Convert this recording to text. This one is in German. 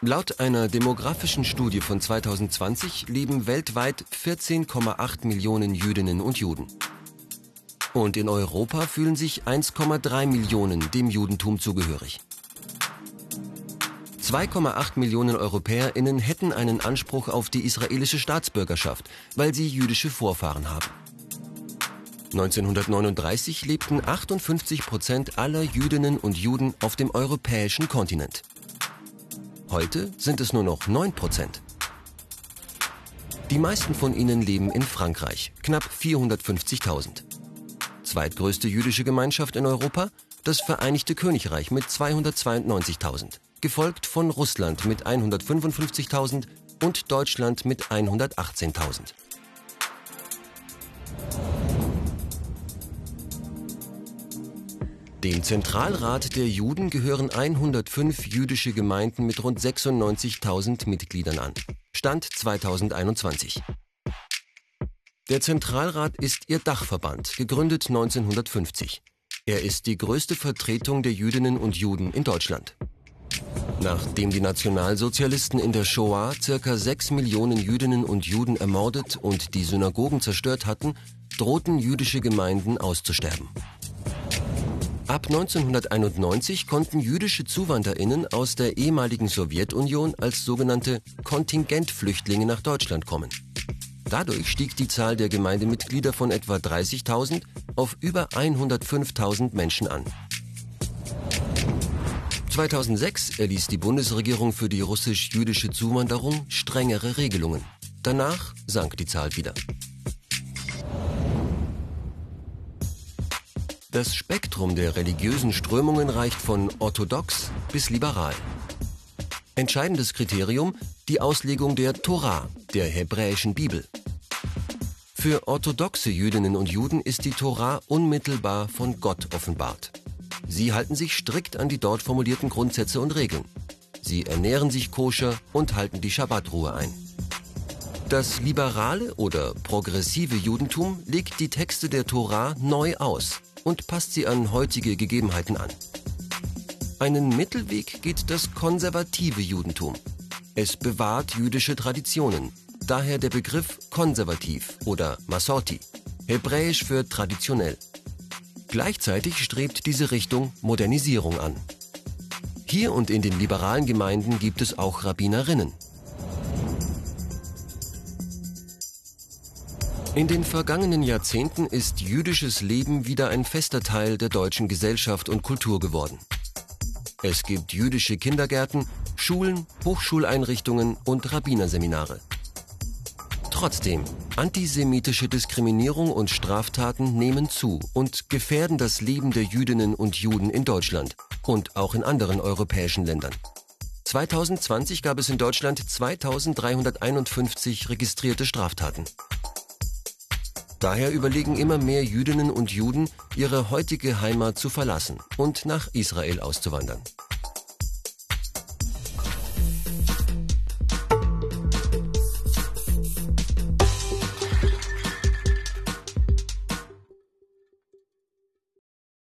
Laut einer demografischen Studie von 2020 leben weltweit 14,8 Millionen Jüdinnen und Juden. Und in Europa fühlen sich 1,3 Millionen dem Judentum zugehörig. 2,8 Millionen EuropäerInnen hätten einen Anspruch auf die israelische Staatsbürgerschaft, weil sie jüdische Vorfahren haben. 1939 lebten 58 Prozent aller Jüdinnen und Juden auf dem europäischen Kontinent. Heute sind es nur noch 9 Prozent. Die meisten von ihnen leben in Frankreich, knapp 450.000. Zweitgrößte jüdische Gemeinschaft in Europa, das Vereinigte Königreich mit 292.000, gefolgt von Russland mit 155.000 und Deutschland mit 118.000. Dem Zentralrat der Juden gehören 105 jüdische Gemeinden mit rund 96.000 Mitgliedern an. Stand 2021. Der Zentralrat ist ihr Dachverband, gegründet 1950. Er ist die größte Vertretung der Jüdinnen und Juden in Deutschland. Nachdem die Nationalsozialisten in der Shoah circa 6 Millionen Jüdinnen und Juden ermordet und die Synagogen zerstört hatten, drohten jüdische Gemeinden auszusterben. Ab 1991 konnten jüdische ZuwanderInnen aus der ehemaligen Sowjetunion als sogenannte Kontingentflüchtlinge nach Deutschland kommen. Dadurch stieg die Zahl der Gemeindemitglieder von etwa 30.000 auf über 105.000 Menschen an. 2006 erließ die Bundesregierung für die russisch-jüdische Zuwanderung strengere Regelungen. Danach sank die Zahl wieder. Das Spektrum der religiösen Strömungen reicht von orthodox bis liberal. Entscheidendes Kriterium die Auslegung der Torah, der hebräischen Bibel. Für orthodoxe Jüdinnen und Juden ist die Torah unmittelbar von Gott offenbart. Sie halten sich strikt an die dort formulierten Grundsätze und Regeln. Sie ernähren sich koscher und halten die Schabbatruhe ein. Das liberale oder progressive Judentum legt die Texte der Torah neu aus und passt sie an heutige Gegebenheiten an. Einen Mittelweg geht das konservative Judentum. Es bewahrt jüdische Traditionen, daher der Begriff konservativ oder Masorti, hebräisch für traditionell. Gleichzeitig strebt diese Richtung Modernisierung an. Hier und in den liberalen Gemeinden gibt es auch Rabbinerinnen. In den vergangenen Jahrzehnten ist jüdisches Leben wieder ein fester Teil der deutschen Gesellschaft und Kultur geworden. Es gibt jüdische Kindergärten, Schulen, Hochschuleinrichtungen und Rabbinerseminare. Trotzdem, antisemitische Diskriminierung und Straftaten nehmen zu und gefährden das Leben der Jüdinnen und Juden in Deutschland und auch in anderen europäischen Ländern. 2020 gab es in Deutschland 2351 registrierte Straftaten. Daher überlegen immer mehr Jüdinnen und Juden, ihre heutige Heimat zu verlassen und nach Israel auszuwandern.